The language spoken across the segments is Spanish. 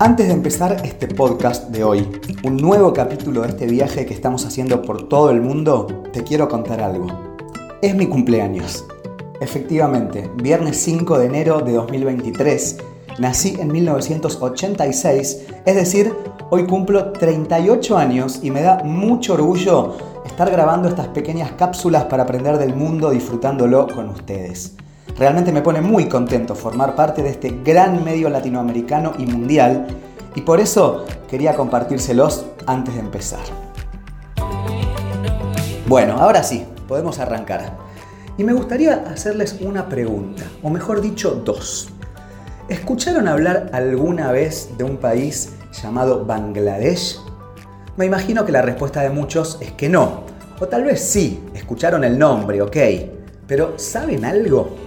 Antes de empezar este podcast de hoy, un nuevo capítulo de este viaje que estamos haciendo por todo el mundo, te quiero contar algo. Es mi cumpleaños. Efectivamente, viernes 5 de enero de 2023, nací en 1986, es decir, hoy cumplo 38 años y me da mucho orgullo estar grabando estas pequeñas cápsulas para aprender del mundo disfrutándolo con ustedes. Realmente me pone muy contento formar parte de este gran medio latinoamericano y mundial y por eso quería compartírselos antes de empezar. Bueno, ahora sí, podemos arrancar. Y me gustaría hacerles una pregunta, o mejor dicho, dos. ¿Escucharon hablar alguna vez de un país llamado Bangladesh? Me imagino que la respuesta de muchos es que no. O tal vez sí, escucharon el nombre, ok. Pero ¿saben algo?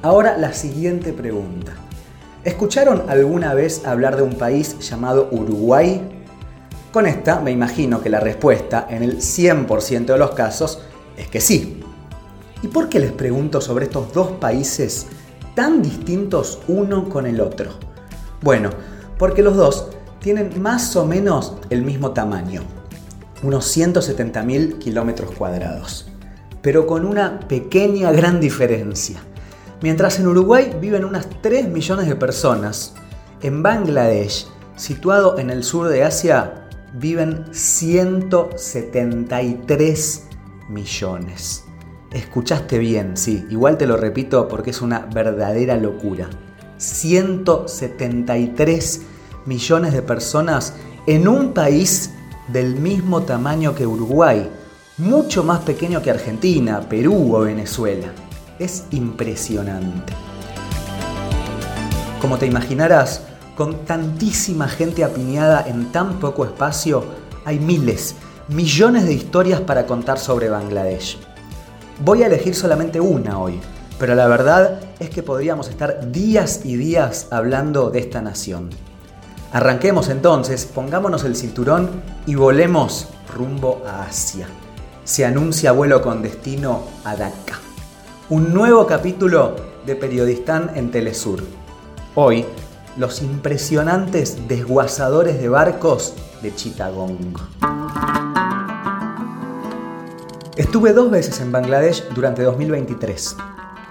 Ahora la siguiente pregunta. ¿Escucharon alguna vez hablar de un país llamado Uruguay? Con esta me imagino que la respuesta en el 100% de los casos es que sí. ¿Y por qué les pregunto sobre estos dos países tan distintos uno con el otro? Bueno, porque los dos tienen más o menos el mismo tamaño, unos 170.000 kilómetros cuadrados, pero con una pequeña gran diferencia. Mientras en Uruguay viven unas 3 millones de personas, en Bangladesh, situado en el sur de Asia, viven 173 millones. Escuchaste bien, sí, igual te lo repito porque es una verdadera locura. 173 millones de personas en un país del mismo tamaño que Uruguay, mucho más pequeño que Argentina, Perú o Venezuela es impresionante. Como te imaginarás, con tantísima gente apiñada en tan poco espacio, hay miles, millones de historias para contar sobre Bangladesh. Voy a elegir solamente una hoy, pero la verdad es que podríamos estar días y días hablando de esta nación. Arranquemos entonces, pongámonos el cinturón y volemos rumbo a Asia. Se anuncia vuelo con destino a Dhaka un nuevo capítulo de Periodistán en Telesur. Hoy, los impresionantes desguazadores de barcos de Chittagong. Estuve dos veces en Bangladesh durante 2023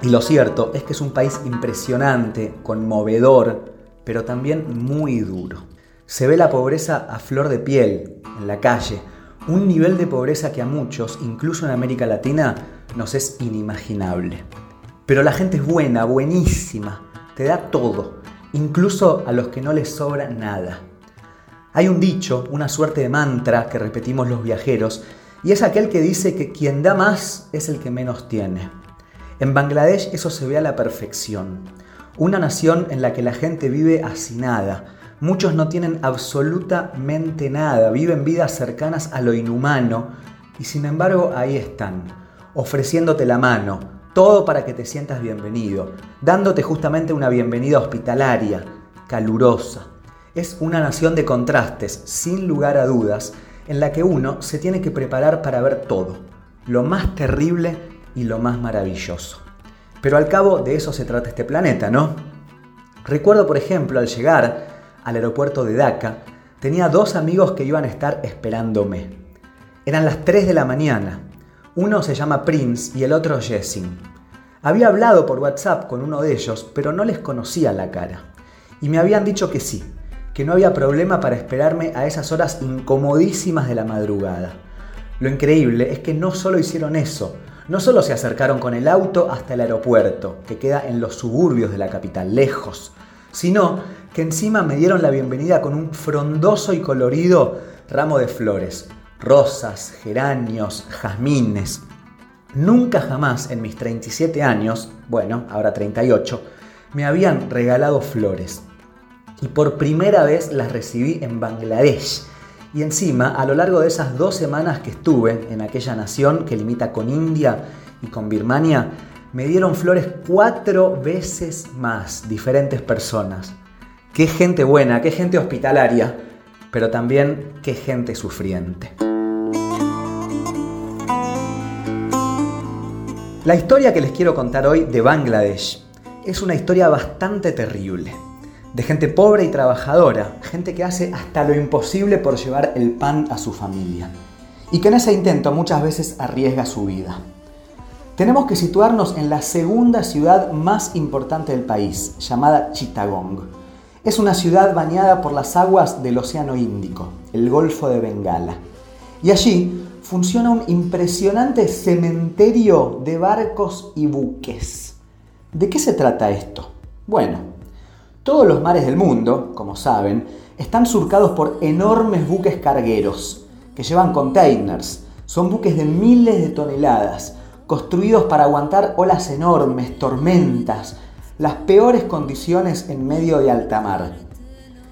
y lo cierto es que es un país impresionante, conmovedor, pero también muy duro. Se ve la pobreza a flor de piel, en la calle, un nivel de pobreza que a muchos, incluso en América Latina, nos es inimaginable. Pero la gente es buena, buenísima, te da todo, incluso a los que no les sobra nada. Hay un dicho, una suerte de mantra que repetimos los viajeros, y es aquel que dice que quien da más es el que menos tiene. En Bangladesh eso se ve a la perfección. Una nación en la que la gente vive hacinada. Muchos no tienen absolutamente nada, viven vidas cercanas a lo inhumano y sin embargo ahí están, ofreciéndote la mano, todo para que te sientas bienvenido, dándote justamente una bienvenida hospitalaria, calurosa. Es una nación de contrastes, sin lugar a dudas, en la que uno se tiene que preparar para ver todo, lo más terrible y lo más maravilloso. Pero al cabo de eso se trata este planeta, ¿no? Recuerdo, por ejemplo, al llegar al aeropuerto de Dhaka, tenía dos amigos que iban a estar esperándome. Eran las 3 de la mañana uno se llama Prince y el otro Jessin. Había hablado por WhatsApp con uno de ellos, pero no les conocía la cara. Y me habían dicho que sí, que no había problema para esperarme a esas horas incomodísimas de la madrugada. Lo increíble es que no solo hicieron eso, no solo se acercaron con el auto hasta el aeropuerto, que queda en los suburbios de la capital, lejos, sino que encima me dieron la bienvenida con un frondoso y colorido ramo de flores, rosas, geranios, jazmines. Nunca jamás en mis 37 años, bueno, ahora 38, me habían regalado flores. Y por primera vez las recibí en Bangladesh. Y encima, a lo largo de esas dos semanas que estuve en aquella nación que limita con India y con Birmania, me dieron flores cuatro veces más diferentes personas. Qué gente buena, qué gente hospitalaria, pero también qué gente sufriente. La historia que les quiero contar hoy de Bangladesh es una historia bastante terrible. de gente pobre y trabajadora, gente que hace hasta lo imposible por llevar el pan a su familia, y que en ese intento muchas veces arriesga su vida. Tenemos que situarnos en la segunda ciudad más importante del país, llamada Chittagong. Es una ciudad bañada por las aguas del Océano Índico, el Golfo de Bengala. Y allí funciona un impresionante cementerio de barcos y buques. ¿De qué se trata esto? Bueno, todos los mares del mundo, como saben, están surcados por enormes buques cargueros que llevan containers. Son buques de miles de toneladas, construidos para aguantar olas enormes, tormentas, las peores condiciones en medio de alta mar.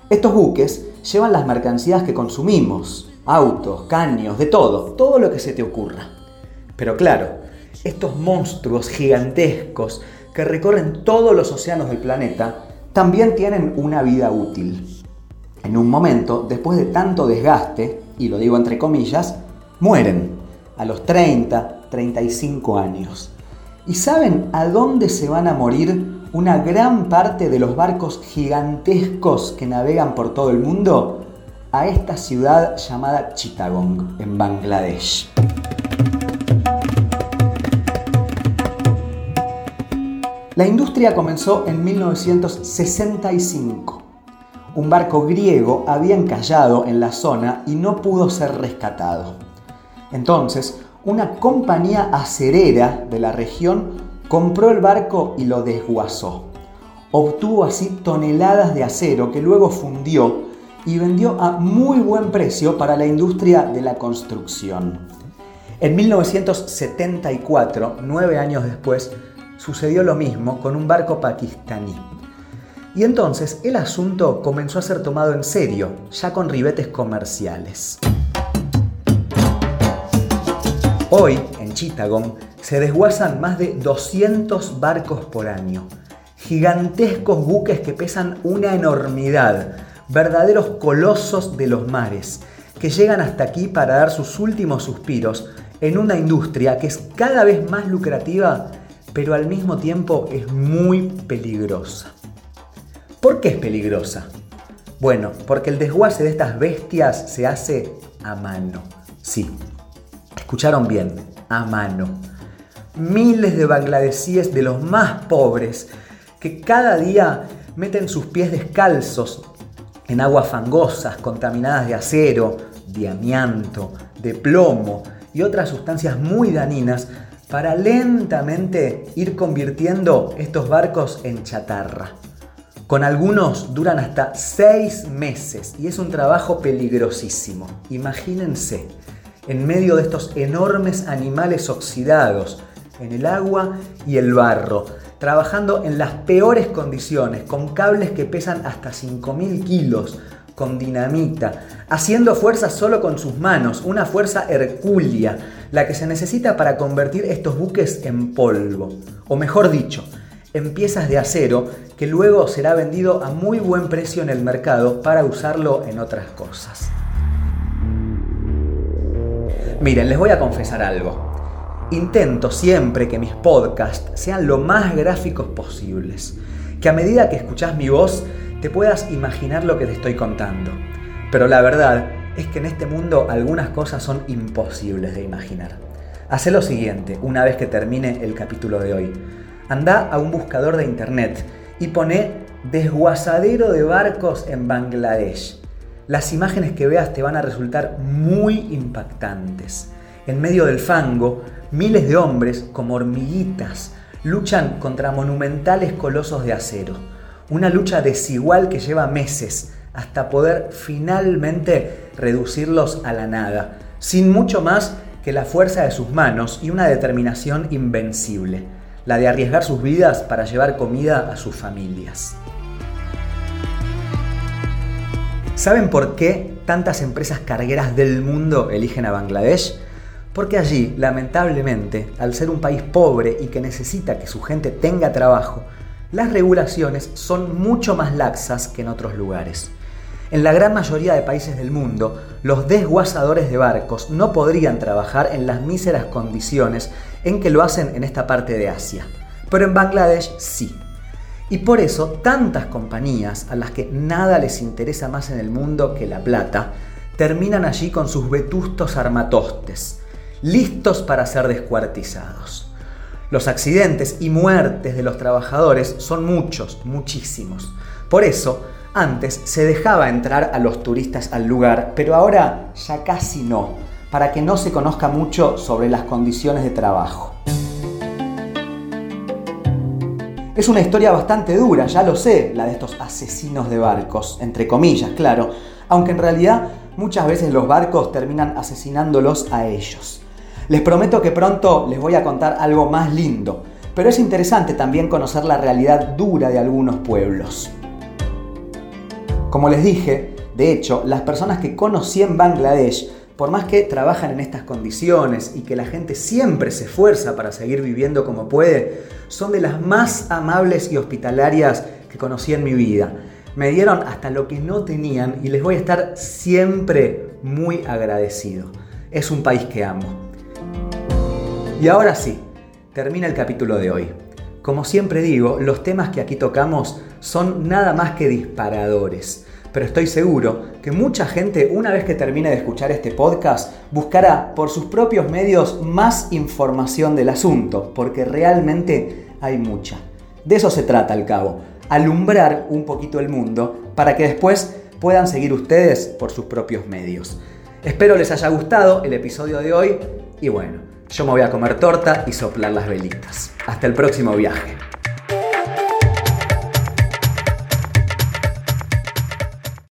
Estos buques llevan las mercancías que consumimos, autos, caños, de todo, todo lo que se te ocurra. Pero claro, estos monstruos gigantescos que recorren todos los océanos del planeta también tienen una vida útil. En un momento, después de tanto desgaste, y lo digo entre comillas, mueren a los 30, 35 años. ¿Y saben a dónde se van a morir una gran parte de los barcos gigantescos que navegan por todo el mundo? A esta ciudad llamada Chittagong, en Bangladesh. La industria comenzó en 1965. Un barco griego había encallado en la zona y no pudo ser rescatado. Entonces, una compañía acerera de la región compró el barco y lo desguazó. Obtuvo así toneladas de acero que luego fundió y vendió a muy buen precio para la industria de la construcción. En 1974, nueve años después, sucedió lo mismo con un barco pakistaní. Y entonces el asunto comenzó a ser tomado en serio, ya con ribetes comerciales. Hoy, en Chittagong, se desguazan más de 200 barcos por año. Gigantescos buques que pesan una enormidad, verdaderos colosos de los mares, que llegan hasta aquí para dar sus últimos suspiros en una industria que es cada vez más lucrativa, pero al mismo tiempo es muy peligrosa. ¿Por qué es peligrosa? Bueno, porque el desguace de estas bestias se hace a mano. Sí, escucharon bien, a mano. Miles de bangladesíes de los más pobres que cada día meten sus pies descalzos en aguas fangosas contaminadas de acero, de amianto, de plomo y otras sustancias muy dañinas para lentamente ir convirtiendo estos barcos en chatarra. Con algunos duran hasta seis meses y es un trabajo peligrosísimo. Imagínense, en medio de estos enormes animales oxidados, en el agua y el barro, trabajando en las peores condiciones, con cables que pesan hasta 5.000 kilos, con dinamita, haciendo fuerza solo con sus manos, una fuerza hercúlea, la que se necesita para convertir estos buques en polvo, o mejor dicho, en piezas de acero que luego será vendido a muy buen precio en el mercado para usarlo en otras cosas. Miren, les voy a confesar algo. Intento siempre que mis podcasts sean lo más gráficos posibles, que a medida que escuchas mi voz te puedas imaginar lo que te estoy contando. Pero la verdad es que en este mundo algunas cosas son imposibles de imaginar. Haz lo siguiente, una vez que termine el capítulo de hoy. Anda a un buscador de internet y pone desguazadero de barcos en Bangladesh. Las imágenes que veas te van a resultar muy impactantes. En medio del fango, miles de hombres, como hormiguitas, luchan contra monumentales colosos de acero. Una lucha desigual que lleva meses hasta poder finalmente reducirlos a la nada, sin mucho más que la fuerza de sus manos y una determinación invencible, la de arriesgar sus vidas para llevar comida a sus familias. ¿Saben por qué tantas empresas cargueras del mundo eligen a Bangladesh? Porque allí, lamentablemente, al ser un país pobre y que necesita que su gente tenga trabajo, las regulaciones son mucho más laxas que en otros lugares. En la gran mayoría de países del mundo, los desguazadores de barcos no podrían trabajar en las míseras condiciones en que lo hacen en esta parte de Asia. Pero en Bangladesh sí. Y por eso tantas compañías a las que nada les interesa más en el mundo que la plata, terminan allí con sus vetustos armatostes, listos para ser descuartizados. Los accidentes y muertes de los trabajadores son muchos, muchísimos. Por eso, antes se dejaba entrar a los turistas al lugar, pero ahora ya casi no, para que no se conozca mucho sobre las condiciones de trabajo. Es una historia bastante dura, ya lo sé, la de estos asesinos de barcos, entre comillas, claro, aunque en realidad muchas veces los barcos terminan asesinándolos a ellos. Les prometo que pronto les voy a contar algo más lindo, pero es interesante también conocer la realidad dura de algunos pueblos. Como les dije, de hecho, las personas que conocí en Bangladesh, por más que trabajan en estas condiciones y que la gente siempre se esfuerza para seguir viviendo como puede, son de las más amables y hospitalarias que conocí en mi vida. Me dieron hasta lo que no tenían y les voy a estar siempre muy agradecido. Es un país que amo. Y ahora sí, termina el capítulo de hoy. Como siempre digo, los temas que aquí tocamos son nada más que disparadores. Pero estoy seguro que mucha gente, una vez que termine de escuchar este podcast, buscará por sus propios medios más información del asunto, porque realmente hay mucha. De eso se trata al cabo, alumbrar un poquito el mundo para que después puedan seguir ustedes por sus propios medios. Espero les haya gustado el episodio de hoy y bueno, yo me voy a comer torta y soplar las velitas. Hasta el próximo viaje.